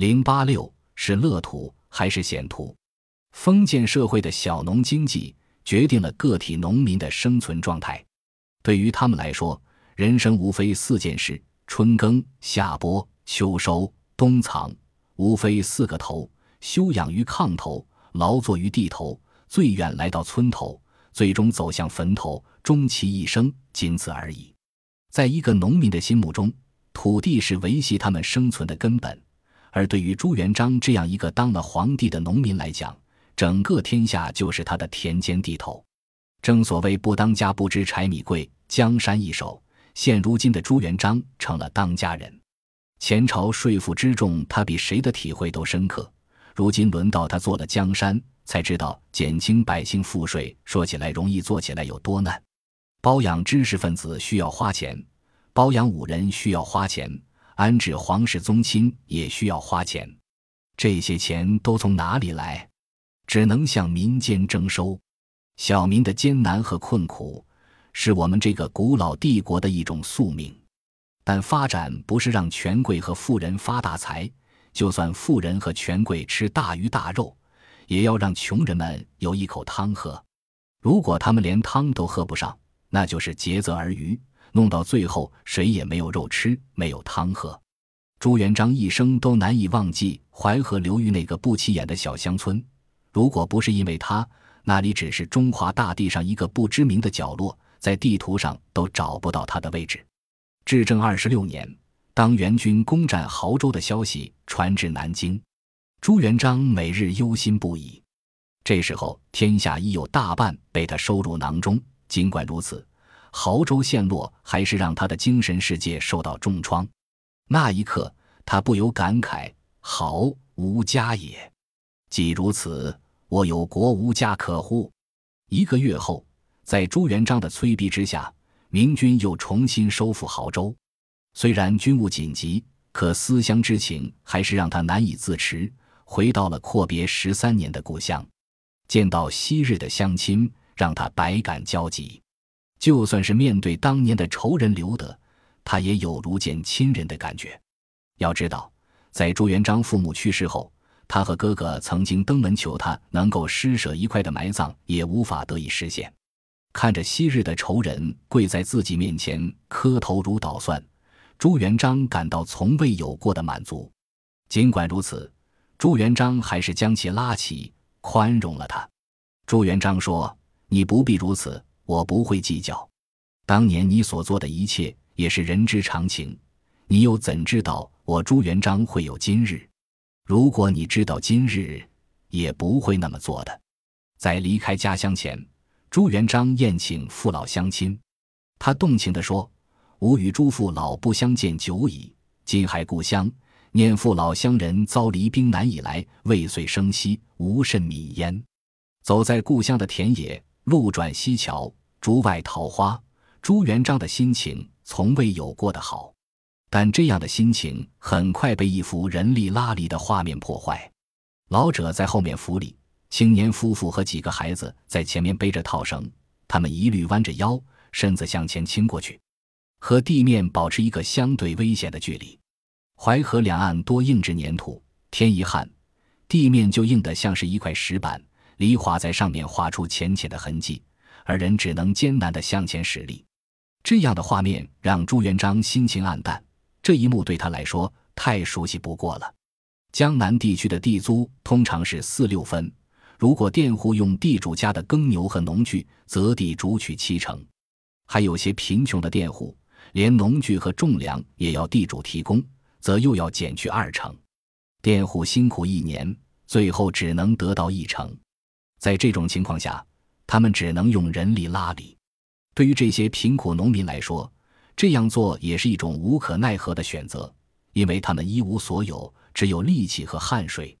零八六是乐土还是险土？封建社会的小农经济决定了个体农民的生存状态。对于他们来说，人生无非四件事：春耕、夏播、秋收、冬藏，无非四个头：休养于炕头，劳作于地头，最远来到村头，最终走向坟头，终其一生仅此而已。在一个农民的心目中，土地是维系他们生存的根本；而对于朱元璋这样一个当了皇帝的农民来讲，整个天下就是他的田间地头。正所谓“不当家不知柴米贵，江山易手”。现如今的朱元璋成了当家人，前朝税赋之重，他比谁的体会都深刻。如今轮到他做了江山，才知道减轻百姓赋税，说起来容易，做起来有多难。包养知识分子需要花钱，包养武人需要花钱，安置皇室宗亲也需要花钱。这些钱都从哪里来？只能向民间征收。小民的艰难和困苦。是我们这个古老帝国的一种宿命，但发展不是让权贵和富人发大财，就算富人和权贵吃大鱼大肉，也要让穷人们有一口汤喝。如果他们连汤都喝不上，那就是竭泽而渔，弄到最后谁也没有肉吃，没有汤喝。朱元璋一生都难以忘记淮河流域那个不起眼的小乡村，如果不是因为他，那里只是中华大地上一个不知名的角落。在地图上都找不到他的位置。至正二十六年，当元军攻占亳州的消息传至南京，朱元璋每日忧心不已。这时候，天下已有大半被他收入囊中。尽管如此，亳州陷落还是让他的精神世界受到重创。那一刻，他不由感慨：“好无家也！既如此，我有国无家可乎？”一个月后。在朱元璋的催逼之下，明军又重新收复亳州。虽然军务紧急，可思乡之情还是让他难以自持。回到了阔别十三年的故乡，见到昔日的乡亲，让他百感交集。就算是面对当年的仇人刘德，他也有如见亲人的感觉。要知道，在朱元璋父母去世后，他和哥哥曾经登门求他能够施舍一块的埋葬，也无法得以实现。看着昔日的仇人跪在自己面前磕头如捣蒜，朱元璋感到从未有过的满足。尽管如此，朱元璋还是将其拉起，宽容了他。朱元璋说：“你不必如此，我不会计较。当年你所做的一切也是人之常情，你又怎知道我朱元璋会有今日？如果你知道今日，也不会那么做的。”在离开家乡前。朱元璋宴请父老乡亲，他动情地说：“吾与诸父老不相见久矣，今还故乡，念父老乡人遭离兵难以来，未遂生息，无甚米焉。”走在故乡的田野，路转溪桥，竹外桃花，朱元璋的心情从未有过的好。但这样的心情很快被一幅人力拉犁的画面破坏，老者在后面扶犁。青年夫妇和几个孩子在前面背着套绳，他们一律弯着腰，身子向前倾过去，和地面保持一个相对危险的距离。淮河两岸多硬质粘土，天一旱，地面就硬得像是一块石板，犁铧在上面划出浅浅的痕迹，而人只能艰难地向前使力。这样的画面让朱元璋心情暗淡，这一幕对他来说太熟悉不过了。江南地区的地租通常是四六分。如果佃户用地主家的耕牛和农具，则地主取七成；还有些贫穷的佃户，连农具和种粮也要地主提供，则又要减去二成。佃户辛苦一年，最后只能得到一成。在这种情况下，他们只能用人力拉犁。对于这些贫苦农民来说，这样做也是一种无可奈何的选择，因为他们一无所有，只有力气和汗水。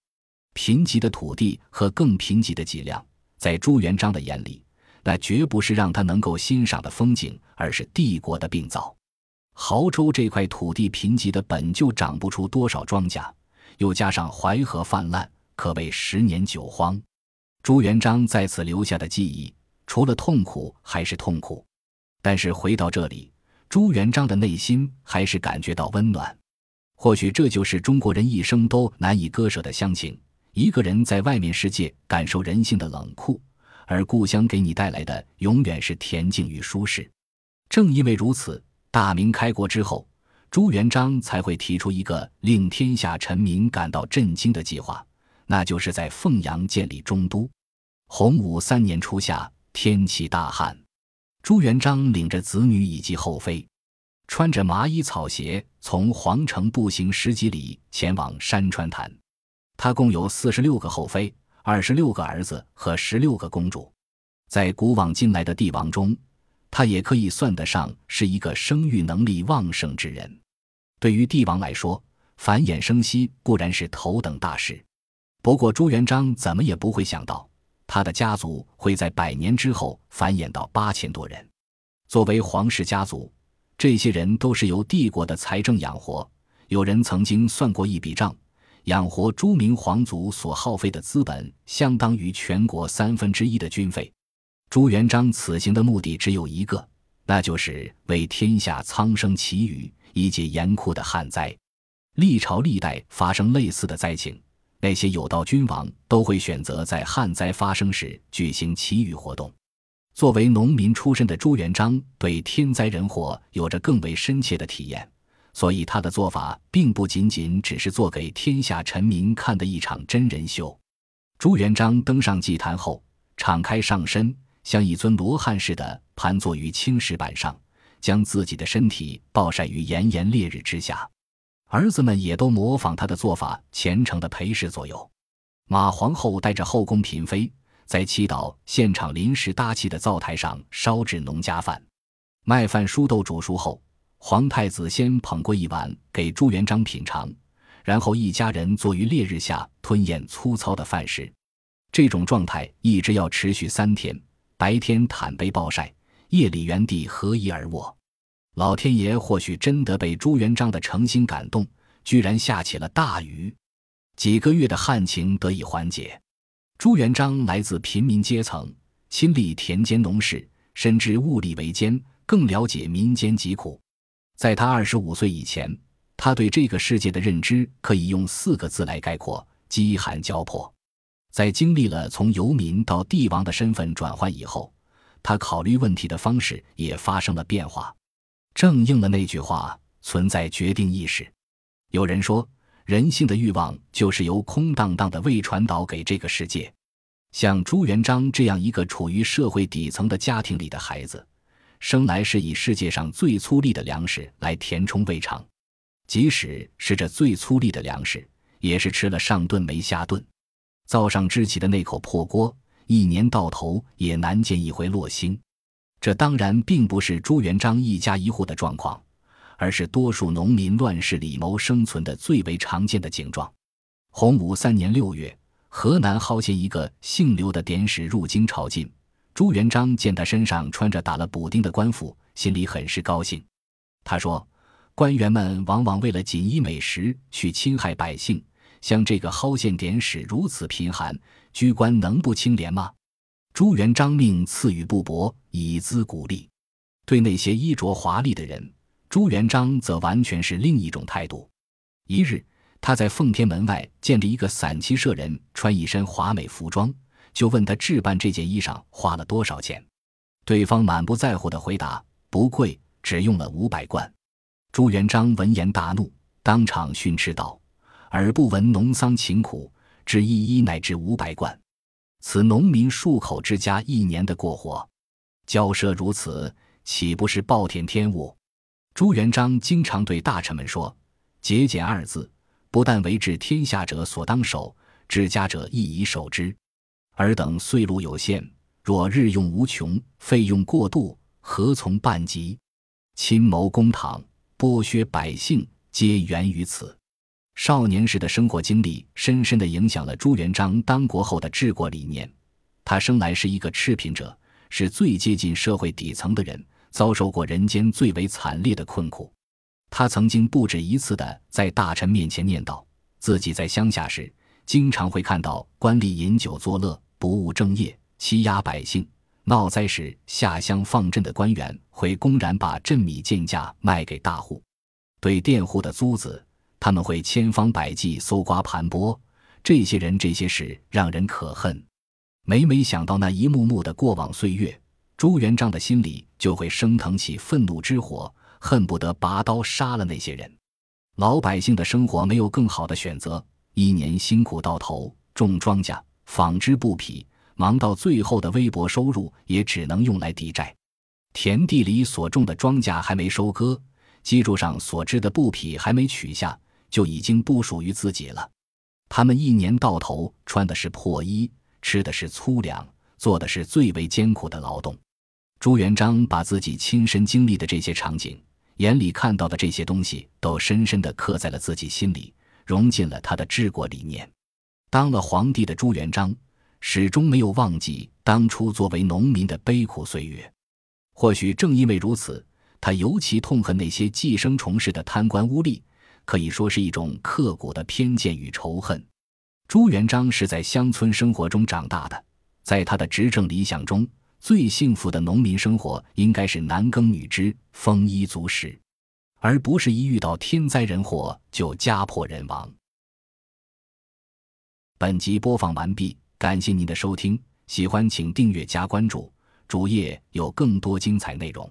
贫瘠的土地和更贫瘠的脊梁，在朱元璋的眼里，那绝不是让他能够欣赏的风景，而是帝国的病灶。亳州这块土地贫瘠的，本就长不出多少庄稼，又加上淮河泛滥，可谓十年九荒。朱元璋在此留下的记忆，除了痛苦还是痛苦。但是回到这里，朱元璋的内心还是感觉到温暖。或许这就是中国人一生都难以割舍的乡情。一个人在外面世界感受人性的冷酷，而故乡给你带来的永远是恬静与舒适。正因为如此，大明开国之后，朱元璋才会提出一个令天下臣民感到震惊的计划，那就是在凤阳建立中都。洪武三年初夏，天气大旱，朱元璋领着子女以及后妃，穿着麻衣草鞋，从皇城步行十几里前往山川潭。他共有四十六个后妃，二十六个儿子和十六个公主，在古往今来的帝王中，他也可以算得上是一个生育能力旺盛之人。对于帝王来说，繁衍生息固然是头等大事，不过朱元璋怎么也不会想到，他的家族会在百年之后繁衍到八千多人。作为皇室家族，这些人都是由帝国的财政养活。有人曾经算过一笔账。养活诸名皇族所耗费的资本，相当于全国三分之一的军费。朱元璋此行的目的只有一个，那就是为天下苍生祈雨，以解严酷的旱灾。历朝历代发生类似的灾情，那些有道君王都会选择在旱灾发生时举行祈雨活动。作为农民出身的朱元璋，对天灾人祸有着更为深切的体验。所以他的做法并不仅仅只是做给天下臣民看的一场真人秀。朱元璋登上祭坛后，敞开上身，像一尊罗汉似的盘坐于青石板上，将自己的身体暴晒于炎炎烈日之下。儿子们也都模仿他的做法，虔诚的陪侍左右。马皇后带着后宫嫔妃，在祈祷现场临时搭起的灶台上烧制农家饭，麦饭熟豆煮熟后。皇太子先捧过一碗给朱元璋品尝，然后一家人坐于烈日下吞咽粗糙的饭食。这种状态一直要持续三天，白天坦背暴晒，夜里原地合衣而卧。老天爷或许真的被朱元璋的诚心感动，居然下起了大雨，几个月的旱情得以缓解。朱元璋来自平民阶层，亲历田间农事，深知物力维艰，更了解民间疾苦。在他二十五岁以前，他对这个世界的认知可以用四个字来概括：饥寒交迫。在经历了从游民到帝王的身份转换以后，他考虑问题的方式也发生了变化，正应了那句话：“存在决定意识。”有人说，人性的欲望就是由空荡荡的胃传导给这个世界。像朱元璋这样一个处于社会底层的家庭里的孩子。生来是以世界上最粗粝的粮食来填充胃肠，即使是这最粗粝的粮食，也是吃了上顿没下顿。灶上支起的那口破锅，一年到头也难见一回落星。这当然并不是朱元璋一家一户的状况，而是多数农民乱世里谋生存的最为常见的景状。洪武三年六月，河南蒿县一个姓刘的典史入京朝觐。朱元璋见他身上穿着打了补丁的官服，心里很是高兴。他说：“官员们往往为了锦衣美食去侵害百姓，像这个蒿县典史如此贫寒，居官能不清廉吗？”朱元璋命赐予布帛，以资鼓励。对那些衣着华丽的人，朱元璋则完全是另一种态度。一日，他在奉天门外见着一个散骑舍人，穿一身华美服装。就问他置办这件衣裳花了多少钱，对方满不在乎的回答：“不贵，只用了五百贯。”朱元璋闻言大怒，当场训斥道：“尔不闻农桑勤苦，只一衣乃至五百贯，此农民数口之家一年的过活，骄奢如此，岂不是暴殄天物？”朱元璋经常对大臣们说：“节俭二字，不但为治天下者所当守，治家者亦宜守之。”尔等岁禄有限，若日用无穷，费用过度，何从办及？亲谋公堂，剥削百姓，皆源于此。少年时的生活经历，深深的影响了朱元璋当国后的治国理念。他生来是一个赤贫者，是最接近社会底层的人，遭受过人间最为惨烈的困苦。他曾经不止一次的在大臣面前念叨，自己在乡下时，经常会看到官吏饮酒作乐。不务正业，欺压百姓；闹灾时，下乡放赈的官员会公然把赈米贱价卖给大户。对佃户的租子，他们会千方百计搜刮盘剥。这些人这些事让人可恨。每每想到那一幕幕的过往岁月，朱元璋的心里就会升腾起愤怒之火，恨不得拔刀杀了那些人。老百姓的生活没有更好的选择，一年辛苦到头，种庄稼、纺织布匹，忙到最后的微薄收入也只能用来抵债。田地里所种的庄稼还没收割，基柱上所织的布匹还没取下，就已经不属于自己了。他们一年到头穿的是破衣，吃的是粗粮，做的是最为艰苦的劳动。朱元璋把自己亲身经历的这些场景。眼里看到的这些东西，都深深地刻在了自己心里，融进了他的治国理念。当了皇帝的朱元璋，始终没有忘记当初作为农民的悲苦岁月。或许正因为如此，他尤其痛恨那些寄生虫似的贪官污吏，可以说是一种刻骨的偏见与仇恨。朱元璋是在乡村生活中长大的，在他的执政理想中。最幸福的农民生活应该是男耕女织、丰衣足食，而不是一遇到天灾人祸就家破人亡。本集播放完毕，感谢您的收听，喜欢请订阅加关注，主页有更多精彩内容。